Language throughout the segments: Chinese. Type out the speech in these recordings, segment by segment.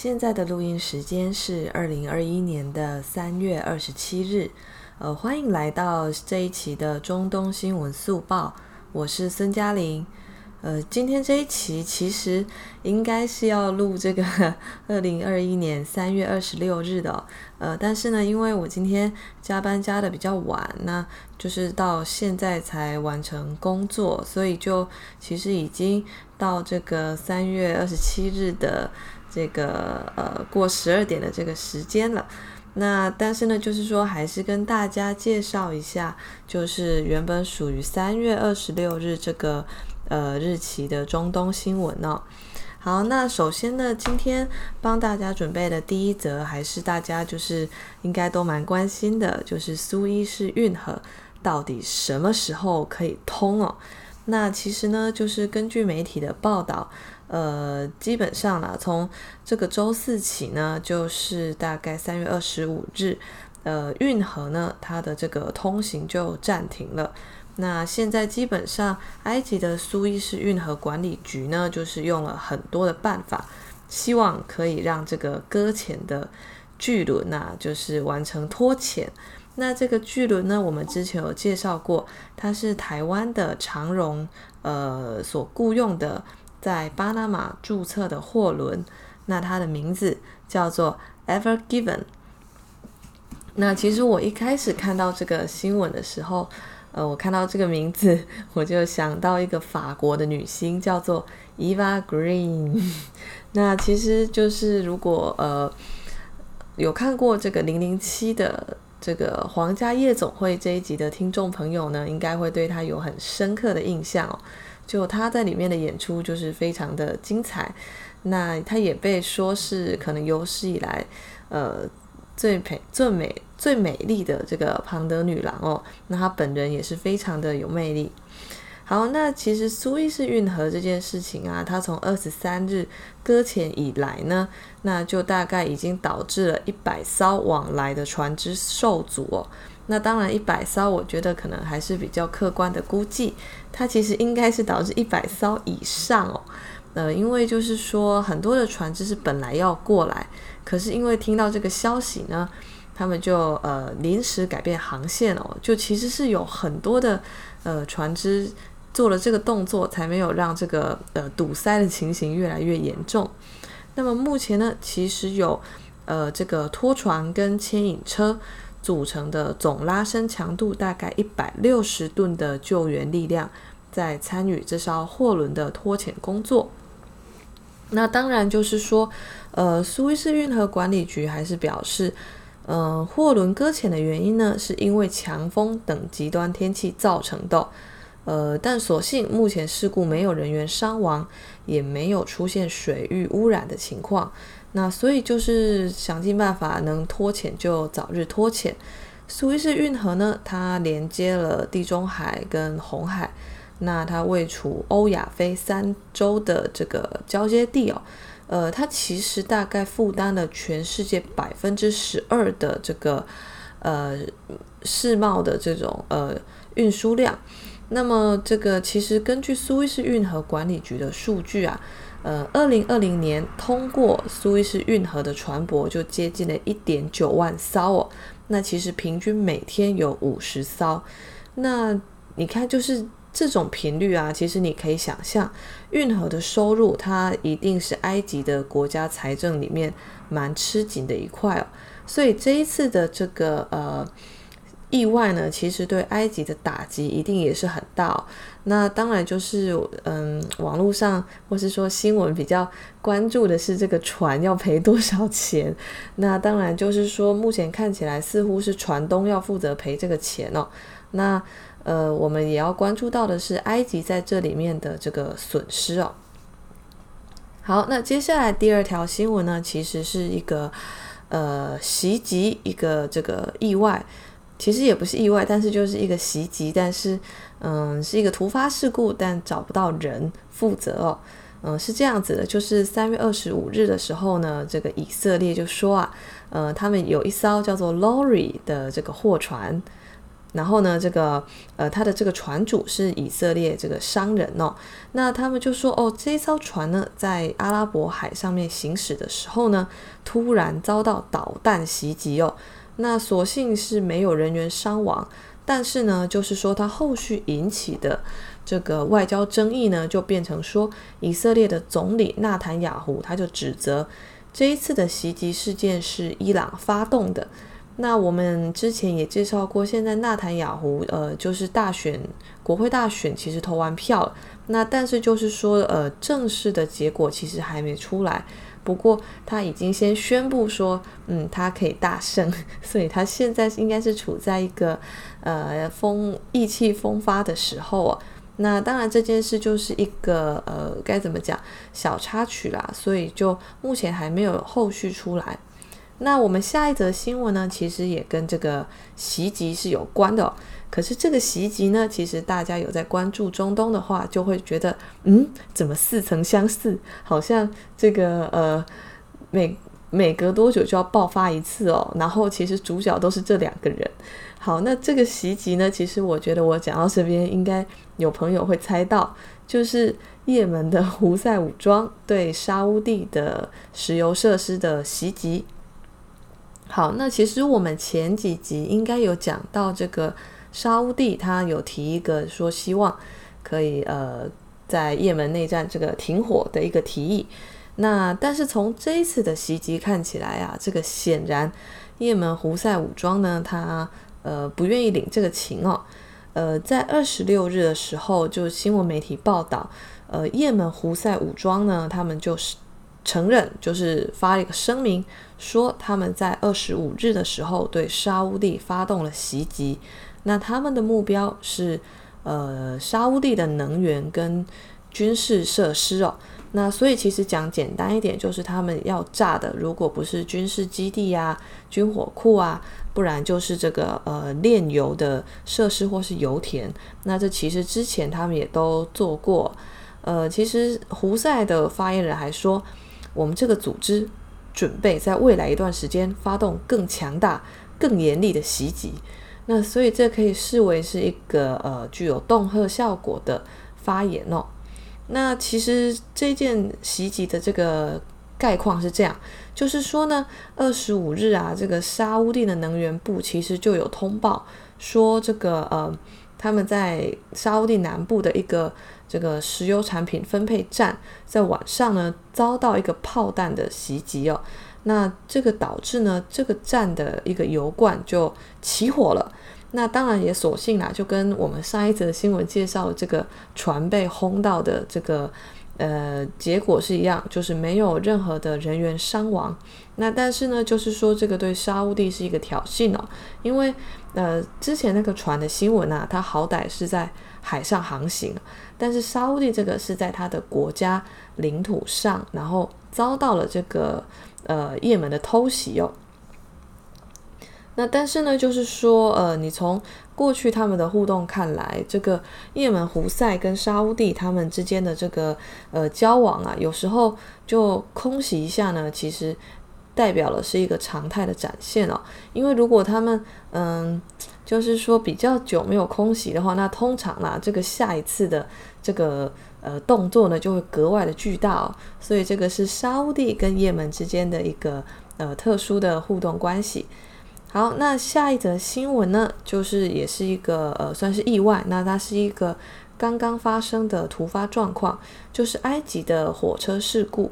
现在的录音时间是二零二一年的三月二十七日。呃，欢迎来到这一期的中东新闻速报，我是孙嘉玲。呃，今天这一期其实应该是要录这个 二零二一年三月二十六日的，呃，但是呢，因为我今天加班加的比较晚，那就是到现在才完成工作，所以就其实已经到这个三月二十七日的这个呃过十二点的这个时间了。那但是呢，就是说还是跟大家介绍一下，就是原本属于三月二十六日这个。呃，日期的中东新闻哦。好，那首先呢，今天帮大家准备的第一则，还是大家就是应该都蛮关心的，就是苏伊士运河到底什么时候可以通哦？那其实呢，就是根据媒体的报道，呃，基本上啦，从这个周四起呢，就是大概三月二十五日，呃，运河呢，它的这个通行就暂停了。那现在基本上，埃及的苏伊士运河管理局呢，就是用了很多的办法，希望可以让这个搁浅的巨轮啊，就是完成脱潜。那这个巨轮呢，我们之前有介绍过，它是台湾的长荣呃所雇用的，在巴拿马注册的货轮。那它的名字叫做 Ever Given。那其实我一开始看到这个新闻的时候，呃，我看到这个名字，我就想到一个法国的女星，叫做 Eva Green。那其实就是如果呃有看过这个零零七的这个皇家夜总会这一集的听众朋友呢，应该会对她有很深刻的印象哦。就她在里面的演出就是非常的精彩。那她也被说是可能有史以来呃最美最美。最美丽的这个庞德女郎哦，那她本人也是非常的有魅力。好，那其实苏伊士运河这件事情啊，它从二十三日搁浅以来呢，那就大概已经导致了一百艘往来的船只受阻哦。那当然，一百艘我觉得可能还是比较客观的估计，它其实应该是导致一百艘以上哦。呃，因为就是说很多的船只是本来要过来，可是因为听到这个消息呢。他们就呃临时改变航线哦，就其实是有很多的呃船只做了这个动作，才没有让这个呃堵塞的情形越来越严重。那么目前呢，其实有呃这个拖船跟牵引车组成的总拉伸强度大概一百六十吨的救援力量，在参与这艘货轮的拖潜工作。那当然就是说，呃苏伊士运河管理局还是表示。呃，货轮搁浅的原因呢，是因为强风等极端天气造成的。呃，但所幸目前事故没有人员伤亡，也没有出现水域污染的情况。那所以就是想尽办法能脱潜就早日脱潜。苏伊士运河呢，它连接了地中海跟红海，那它位处欧亚非三洲的这个交接地哦。呃，它其实大概负担了全世界百分之十二的这个呃世贸的这种呃运输量。那么，这个其实根据苏伊士运河管理局的数据啊，呃，二零二零年通过苏伊士运河的船舶就接近了一点九万艘哦。那其实平均每天有五十艘。那你看，就是。这种频率啊，其实你可以想象，运河的收入它一定是埃及的国家财政里面蛮吃紧的一块哦。所以这一次的这个呃意外呢，其实对埃及的打击一定也是很大。那当然就是嗯，网络上或是说新闻比较关注的是这个船要赔多少钱。那当然就是说，目前看起来似乎是船东要负责赔这个钱哦。那呃，我们也要关注到的是埃及在这里面的这个损失哦。好，那接下来第二条新闻呢，其实是一个呃袭击，一个这个意外，其实也不是意外，但是就是一个袭击，但是嗯，是一个突发事故，但找不到人负责哦。嗯，是这样子的，就是三月二十五日的时候呢，这个以色列就说啊，呃，他们有一艘叫做 Lori 的这个货船。然后呢，这个呃，他的这个船主是以色列这个商人哦。那他们就说哦，这艘船呢，在阿拉伯海上面行驶的时候呢，突然遭到导弹袭击哦。那所幸是没有人员伤亡，但是呢，就是说他后续引起的这个外交争议呢，就变成说，以色列的总理纳坦雅胡他就指责这一次的袭击事件是伊朗发动的。那我们之前也介绍过，现在纳坦雅胡，呃，就是大选国会大选，其实投完票，那但是就是说，呃，正式的结果其实还没出来。不过他已经先宣布说，嗯，他可以大胜，所以他现在应该是处在一个呃风意气风发的时候啊。那当然这件事就是一个呃该怎么讲小插曲啦，所以就目前还没有后续出来。那我们下一则新闻呢，其实也跟这个袭击是有关的。可是这个袭击呢，其实大家有在关注中东的话，就会觉得，嗯，怎么似曾相似？好像这个呃，每每隔多久就要爆发一次哦。然后其实主角都是这两个人。好，那这个袭击呢，其实我觉得我讲到这边，应该有朋友会猜到，就是也门的胡塞武装对沙乌地的石油设施的袭击。好，那其实我们前几集应该有讲到这个沙乌地，他有提一个说希望可以呃在也门内战这个停火的一个提议。那但是从这一次的袭击看起来啊，这个显然也门胡塞武装呢，他呃不愿意领这个情哦。呃，在二十六日的时候，就新闻媒体报道，呃，也门胡塞武装呢，他们就是。承认就是发了一个声明，说他们在二十五日的时候对沙乌地发动了袭击。那他们的目标是呃沙乌地的能源跟军事设施哦。那所以其实讲简单一点，就是他们要炸的，如果不是军事基地啊、军火库啊，不然就是这个呃炼油的设施或是油田。那这其实之前他们也都做过。呃，其实胡塞的发言人还说。我们这个组织准备在未来一段时间发动更强大、更严厉的袭击，那所以这可以视为是一个呃具有恫吓效果的发言哦。那其实这件袭击的这个概况是这样，就是说呢，二十五日啊，这个沙乌地的能源部其实就有通报说，这个呃他们在沙乌地南部的一个。这个石油产品分配站在晚上呢遭到一个炮弹的袭击哦，那这个导致呢这个站的一个油罐就起火了。那当然也所幸啦，就跟我们上一则新闻介绍的这个船被轰到的这个呃结果是一样，就是没有任何的人员伤亡。那但是呢，就是说这个对沙乌地是一个挑衅哦，因为呃之前那个船的新闻啊，它好歹是在海上航行。但是沙乌地这个是在它的国家领土上，然后遭到了这个呃也门的偷袭哦。那但是呢，就是说呃，你从过去他们的互动看来，这个也门胡塞跟沙乌地他们之间的这个呃交往啊，有时候就空袭一下呢，其实代表了是一个常态的展现哦。因为如果他们嗯。就是说比较久没有空袭的话，那通常啦，这个下一次的这个呃动作呢，就会格外的巨大哦。所以这个是沙乌地跟也门之间的一个呃特殊的互动关系。好，那下一则新闻呢，就是也是一个呃算是意外，那它是一个刚刚发生的突发状况，就是埃及的火车事故。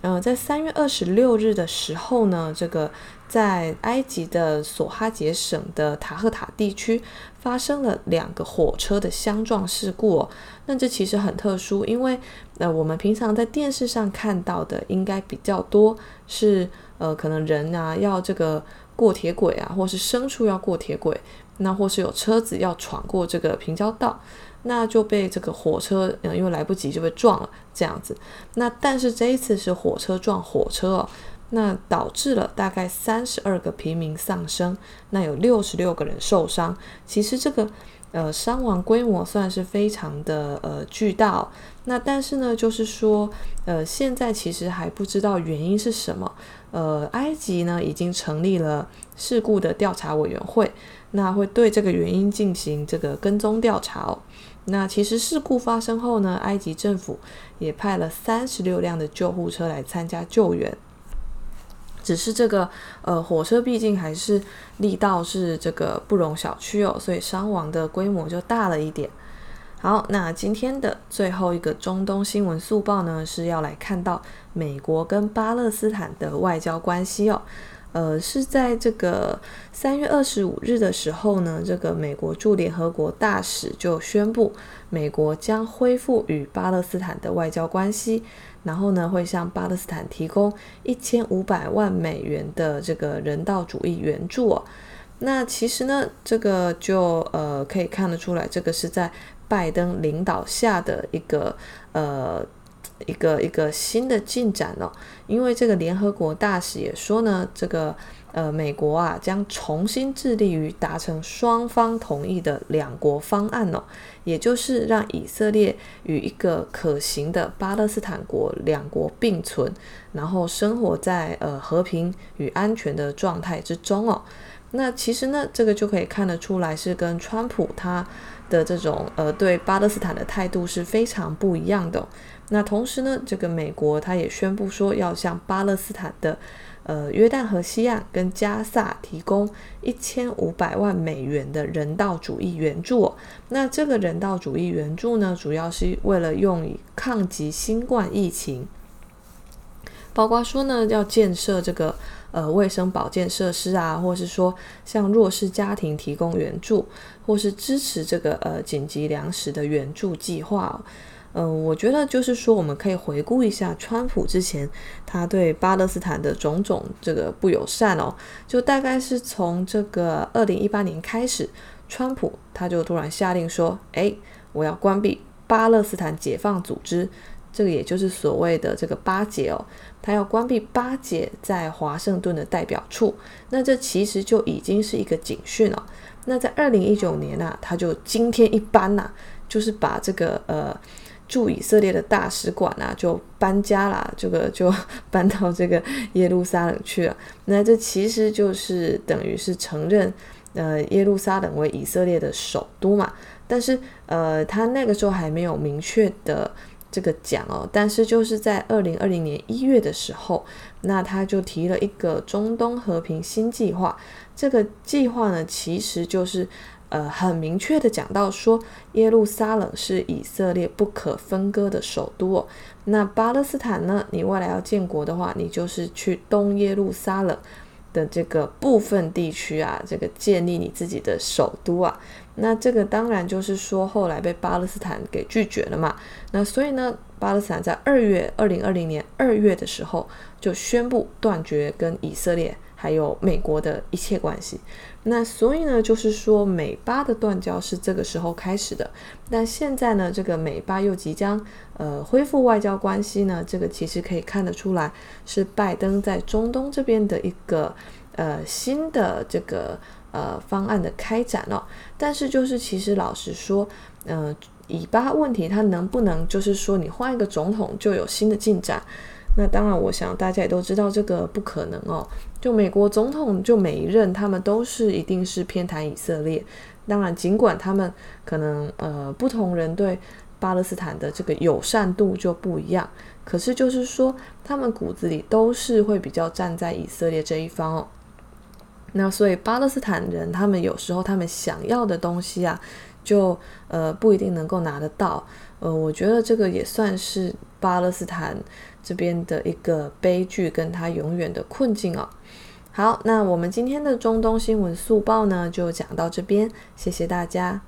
嗯、在三月二十六日的时候呢，这个。在埃及的索哈杰省的塔赫塔地区发生了两个火车的相撞事故哦。那这其实很特殊，因为呃，我们平常在电视上看到的应该比较多是呃，可能人啊要这个过铁轨啊，或是牲畜要过铁轨，那或是有车子要闯过这个平交道，那就被这个火车，嗯，因为来不及就被撞了这样子。那但是这一次是火车撞火车哦。那导致了大概三十二个平民丧生，那有六十六个人受伤。其实这个呃，伤亡规模算是非常的呃巨大。那但是呢，就是说，呃，现在其实还不知道原因是什么。呃，埃及呢已经成立了事故的调查委员会，那会对这个原因进行这个跟踪调查哦。那其实事故发生后呢，埃及政府也派了三十六辆的救护车来参加救援。只是这个呃火车毕竟还是力道是这个不容小觑哦，所以伤亡的规模就大了一点。好，那今天的最后一个中东新闻速报呢，是要来看到美国跟巴勒斯坦的外交关系哦。呃，是在这个三月二十五日的时候呢，这个美国驻联合国大使就宣布，美国将恢复与巴勒斯坦的外交关系，然后呢，会向巴勒斯坦提供一千五百万美元的这个人道主义援助哦。那其实呢，这个就呃可以看得出来，这个是在拜登领导下的一个呃。一个一个新的进展哦，因为这个联合国大使也说呢，这个呃美国啊将重新致力于达成双方同意的两国方案哦，也就是让以色列与一个可行的巴勒斯坦国两国并存，然后生活在呃和平与安全的状态之中哦。那其实呢，这个就可以看得出来是跟川普他的这种呃对巴勒斯坦的态度是非常不一样的。那同时呢，这个美国他也宣布说要向巴勒斯坦的呃约旦河西岸跟加萨提供一千五百万美元的人道主义援助。那这个人道主义援助呢，主要是为了用以抗击新冠疫情，包括说呢要建设这个呃卫生保健设施啊，或是说向弱势家庭提供援助，或是支持这个呃紧急粮食的援助计划。嗯、我觉得就是说，我们可以回顾一下川普之前他对巴勒斯坦的种种这个不友善哦，就大概是从这个二零一八年开始，川普他就突然下令说，哎，我要关闭巴勒斯坦解放组织，这个也就是所谓的这个巴解哦，他要关闭巴解在华盛顿的代表处，那这其实就已经是一个警讯了。那在二零一九年啊，他就惊天一般呐、就是把这个呃。驻以色列的大使馆啊，就搬家了，这个就 搬到这个耶路撒冷去了。那这其实就是等于是承认，呃，耶路撒冷为以色列的首都嘛。但是，呃，他那个时候还没有明确的这个讲哦。但是就是在二零二零年一月的时候，那他就提了一个中东和平新计划。这个计划呢，其实就是。呃，很明确的讲到说，耶路撒冷是以色列不可分割的首都哦。那巴勒斯坦呢？你未来要建国的话，你就是去东耶路撒冷的这个部分地区啊，这个建立你自己的首都啊。那这个当然就是说，后来被巴勒斯坦给拒绝了嘛。那所以呢，巴勒斯坦在二月二零二零年二月的时候就宣布断绝跟以色列。还有美国的一切关系，那所以呢，就是说美巴的断交是这个时候开始的。但现在呢，这个美巴又即将呃恢复外交关系呢，这个其实可以看得出来是拜登在中东这边的一个呃新的这个呃方案的开展哦。但是就是其实老实说，呃，以巴问题它能不能就是说你换一个总统就有新的进展？那当然，我想大家也都知道这个不可能哦。就美国总统，就每一任他们都是一定是偏袒以色列。当然，尽管他们可能呃不同人对巴勒斯坦的这个友善度就不一样，可是就是说他们骨子里都是会比较站在以色列这一方哦。那所以巴勒斯坦人他们有时候他们想要的东西啊，就呃不一定能够拿得到。呃，我觉得这个也算是巴勒斯坦这边的一个悲剧，跟他永远的困境哦。好，那我们今天的中东新闻速报呢，就讲到这边，谢谢大家。